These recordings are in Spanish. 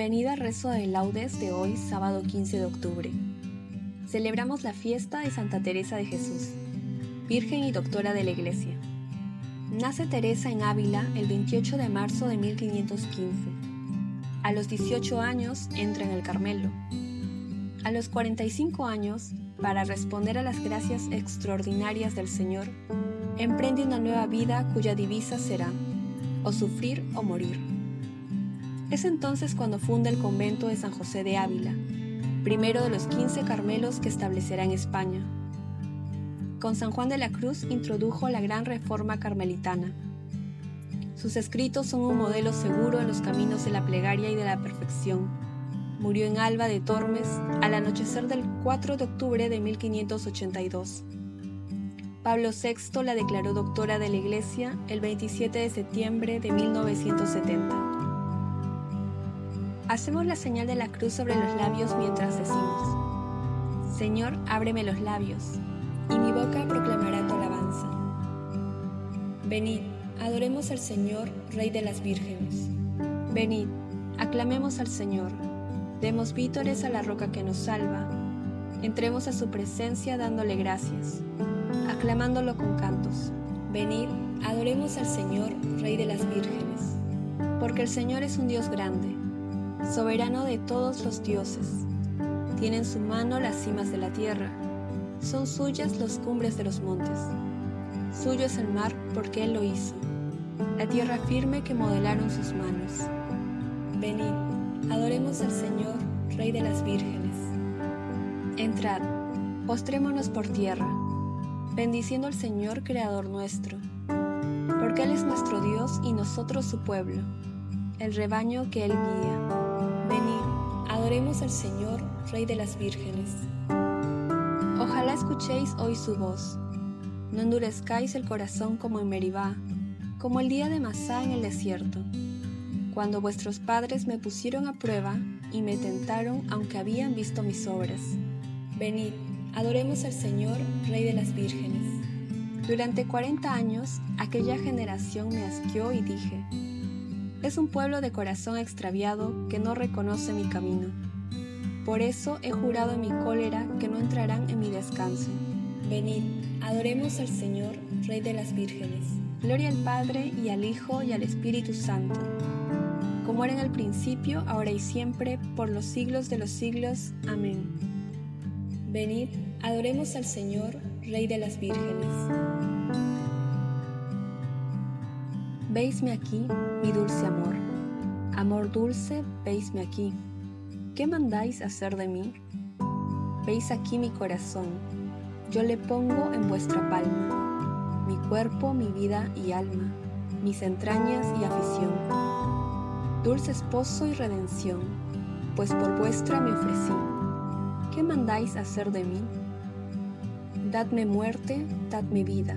Bienvenida al rezo de laudes de hoy, sábado 15 de octubre. Celebramos la fiesta de Santa Teresa de Jesús, Virgen y Doctora de la Iglesia. Nace Teresa en Ávila el 28 de marzo de 1515. A los 18 años entra en el Carmelo. A los 45 años, para responder a las gracias extraordinarias del Señor, emprende una nueva vida cuya divisa será o sufrir o morir. Es entonces cuando funda el convento de San José de Ávila, primero de los 15 Carmelos que establecerá en España. Con San Juan de la Cruz introdujo la gran reforma carmelitana. Sus escritos son un modelo seguro en los caminos de la plegaria y de la perfección. Murió en Alba de Tormes al anochecer del 4 de octubre de 1582. Pablo VI la declaró doctora de la Iglesia el 27 de septiembre de 1970. Hacemos la señal de la cruz sobre los labios mientras decimos, Señor, ábreme los labios, y mi boca proclamará tu alabanza. Venid, adoremos al Señor, Rey de las vírgenes. Venid, aclamemos al Señor, demos vítores a la roca que nos salva, entremos a su presencia dándole gracias, aclamándolo con cantos. Venid, adoremos al Señor, Rey de las vírgenes, porque el Señor es un Dios grande soberano de todos los dioses. Tiene en su mano las cimas de la tierra, son suyas las cumbres de los montes. Suyo es el mar porque Él lo hizo, la tierra firme que modelaron sus manos. Venid, adoremos al Señor, Rey de las vírgenes. Entrad, postrémonos por tierra, bendiciendo al Señor, Creador nuestro, porque Él es nuestro Dios y nosotros su pueblo, el rebaño que Él guía. Adoremos al Señor, Rey de las vírgenes. Ojalá escuchéis hoy su voz. No endurezcáis el corazón como en Meribá, como el día de Masá en el desierto, cuando vuestros padres me pusieron a prueba y me tentaron aunque habían visto mis obras. Venid, adoremos al Señor, Rey de las vírgenes. Durante cuarenta años aquella generación me asqueó y dije, es un pueblo de corazón extraviado que no reconoce mi camino. Por eso he jurado en mi cólera que no entrarán en mi descanso. Venid, adoremos al Señor, Rey de las vírgenes. Gloria al Padre y al Hijo y al Espíritu Santo, como era en el principio, ahora y siempre, por los siglos de los siglos. Amén. Venid, adoremos al Señor, Rey de las vírgenes. Veisme aquí, mi dulce amor. Amor dulce, veisme aquí. ¿Qué mandáis hacer de mí? Veis aquí mi corazón. Yo le pongo en vuestra palma. Mi cuerpo, mi vida y alma. Mis entrañas y afición. Dulce esposo y redención, pues por vuestra me ofrecí. ¿Qué mandáis hacer de mí? Dadme muerte, dadme vida,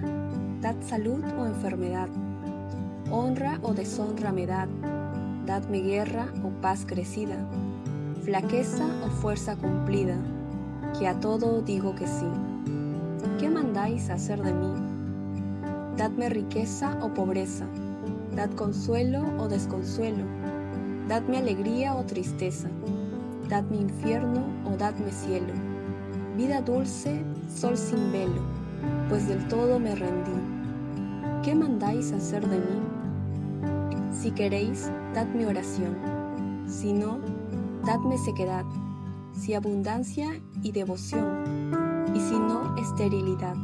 dad salud o enfermedad honra o deshonra me dad, dadme guerra o paz crecida. flaqueza o fuerza cumplida, que a todo digo que sí. ¿Qué mandáis hacer de mí? Dadme riqueza o pobreza, dad consuelo o desconsuelo, dadme alegría o tristeza, dadme infierno o dadme cielo, vida dulce, sol sin velo, pues del todo me rendí. ¿Qué mandáis hacer de mí? Si queréis, dadme oración, si no, dadme sequedad, si abundancia y devoción, y si no, esterilidad.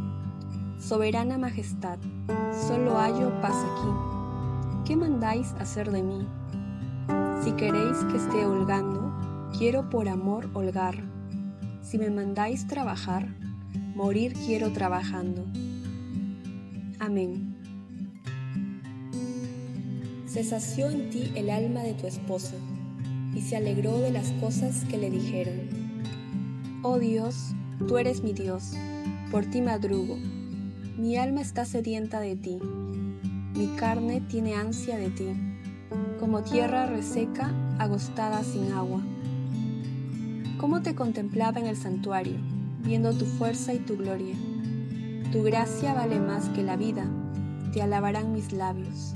Soberana Majestad, solo hallo paz aquí. ¿Qué mandáis hacer de mí? Si queréis que esté holgando, quiero por amor holgar. Si me mandáis trabajar, morir quiero trabajando. Amén. Se sació en ti el alma de tu esposa y se alegró de las cosas que le dijeron. Oh Dios, tú eres mi Dios, por ti madrugo. Mi alma está sedienta de ti, mi carne tiene ansia de ti, como tierra reseca, agostada sin agua. ¿Cómo te contemplaba en el santuario, viendo tu fuerza y tu gloria? Tu gracia vale más que la vida, te alabarán mis labios.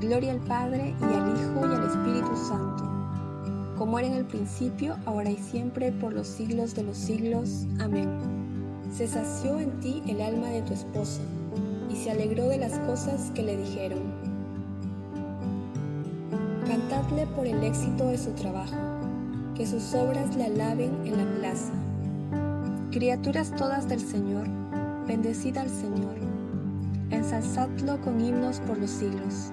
Gloria al Padre y al Hijo y al Espíritu Santo como era en el principio, ahora y siempre, por los siglos de los siglos. Amén. Se sació en ti el alma de tu esposa, y se alegró de las cosas que le dijeron. Cantadle por el éxito de su trabajo, que sus obras le alaben en la plaza. Criaturas todas del Señor, bendecid al Señor, ensalzadlo con himnos por los siglos.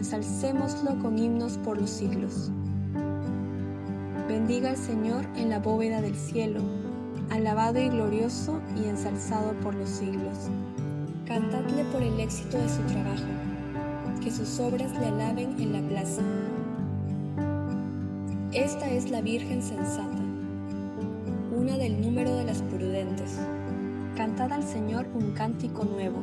Ensalcémoslo con himnos por los siglos. Bendiga al Señor en la bóveda del cielo, alabado y glorioso y ensalzado por los siglos. Cantadle por el éxito de su trabajo, que sus obras le alaben en la plaza. Esta es la Virgen sensata, una del número de las prudentes. Cantad al Señor un cántico nuevo,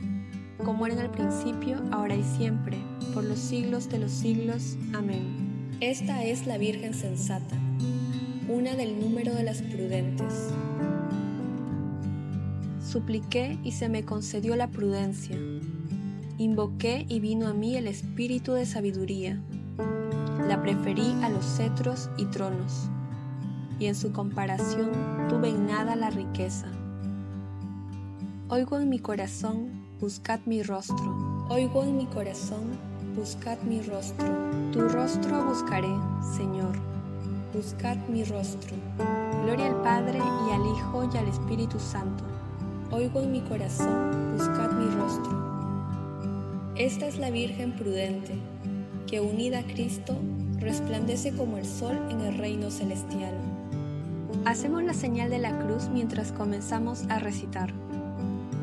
como era en el principio, ahora y siempre, por los siglos de los siglos. Amén. Esta es la Virgen sensata, una del número de las prudentes. Supliqué y se me concedió la prudencia. Invoqué y vino a mí el espíritu de sabiduría. La preferí a los cetros y tronos, y en su comparación tuve en nada la riqueza. Oigo en mi corazón, buscad mi rostro. Oigo en mi corazón, buscad mi rostro. Tu rostro buscaré, Señor. Buscad mi rostro. Gloria al Padre y al Hijo y al Espíritu Santo oigo en mi corazón, buscad mi rostro. Esta es la Virgen prudente, que unida a Cristo resplandece como el sol en el reino celestial. Hacemos la señal de la cruz mientras comenzamos a recitar.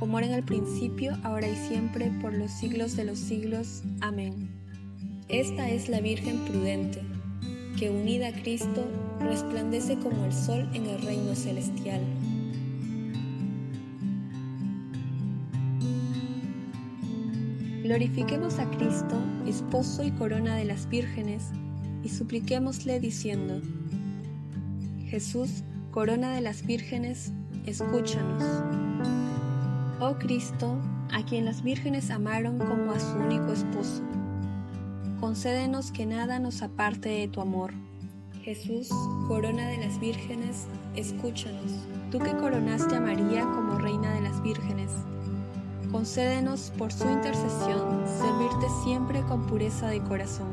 como era en el principio, ahora y siempre, por los siglos de los siglos. Amén. Esta es la Virgen prudente, que unida a Cristo resplandece como el sol en el reino celestial. Glorifiquemos a Cristo, esposo y corona de las vírgenes, y supliquémosle diciendo, Jesús, corona de las vírgenes, escúchanos. Oh Cristo, a quien las vírgenes amaron como a su único esposo, concédenos que nada nos aparte de tu amor. Jesús, corona de las vírgenes, escúchanos. Tú que coronaste a María como reina de las vírgenes, concédenos por su intercesión servirte siempre con pureza de corazón.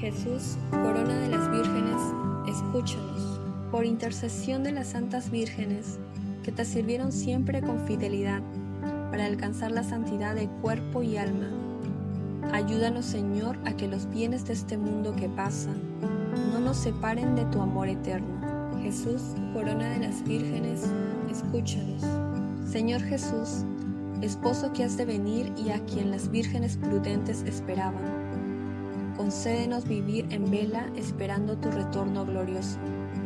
Jesús, corona de las vírgenes, escúchanos. Por intercesión de las santas vírgenes, que te sirvieron siempre con fidelidad, para alcanzar la santidad de cuerpo y alma. Ayúdanos, Señor, a que los bienes de este mundo que pasa no nos separen de tu amor eterno. Jesús, corona de las vírgenes, escúchanos. Señor Jesús, esposo que has de venir y a quien las vírgenes prudentes esperaban. concédenos vivir en vela esperando tu retorno glorioso.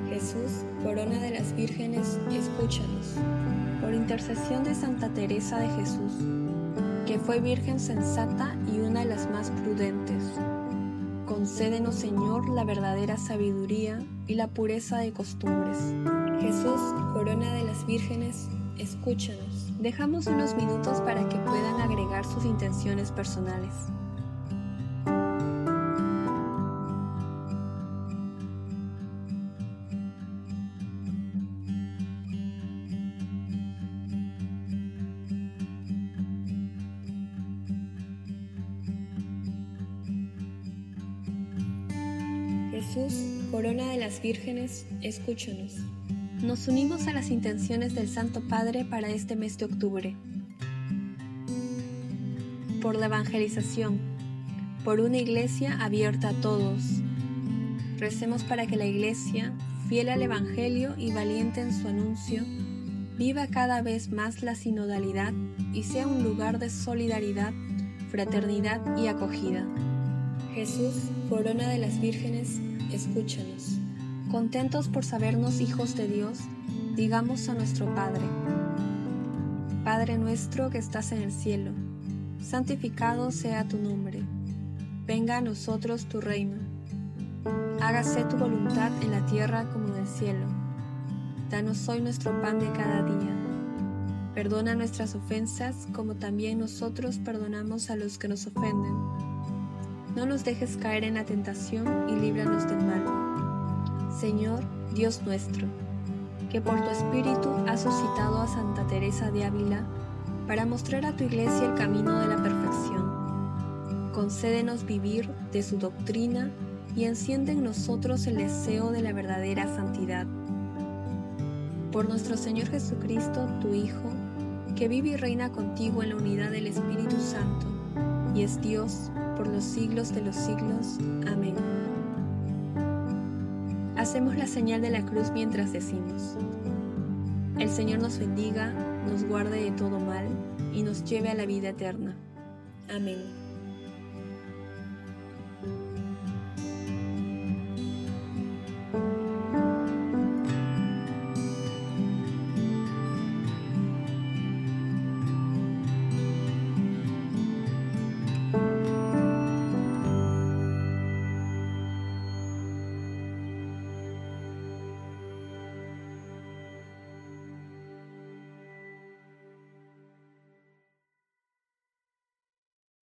Jesús, corona de las vírgenes, escúchanos. Por intercesión de Santa Teresa de Jesús, que fue virgen sensata y una de las más prudentes. Concédenos, Señor, la verdadera sabiduría y la pureza de costumbres. Jesús, corona de las vírgenes, escúchanos. Dejamos unos minutos para que puedan agregar sus intenciones personales. Jesús, corona de las vírgenes, escúchanos. Nos unimos a las intenciones del Santo Padre para este mes de octubre. Por la evangelización, por una iglesia abierta a todos. Recemos para que la iglesia, fiel al Evangelio y valiente en su anuncio, viva cada vez más la sinodalidad y sea un lugar de solidaridad, fraternidad y acogida. Jesús, corona de las vírgenes, escúchanos. Contentos por sabernos hijos de Dios, digamos a nuestro Padre. Padre nuestro que estás en el cielo, santificado sea tu nombre. Venga a nosotros tu reino. Hágase tu voluntad en la tierra como en el cielo. Danos hoy nuestro pan de cada día. Perdona nuestras ofensas como también nosotros perdonamos a los que nos ofenden no nos dejes caer en la tentación y líbranos del mal. Señor, Dios nuestro, que por tu Espíritu has suscitado a Santa Teresa de Ávila para mostrar a tu iglesia el camino de la perfección. Concédenos vivir de su doctrina y enciende en nosotros el deseo de la verdadera santidad. Por nuestro Señor Jesucristo, tu Hijo, que vive y reina contigo en la unidad del Espíritu Santo, y es Dios los siglos de los siglos. Amén. Hacemos la señal de la cruz mientras decimos, el Señor nos bendiga, nos guarde de todo mal y nos lleve a la vida eterna. Amén.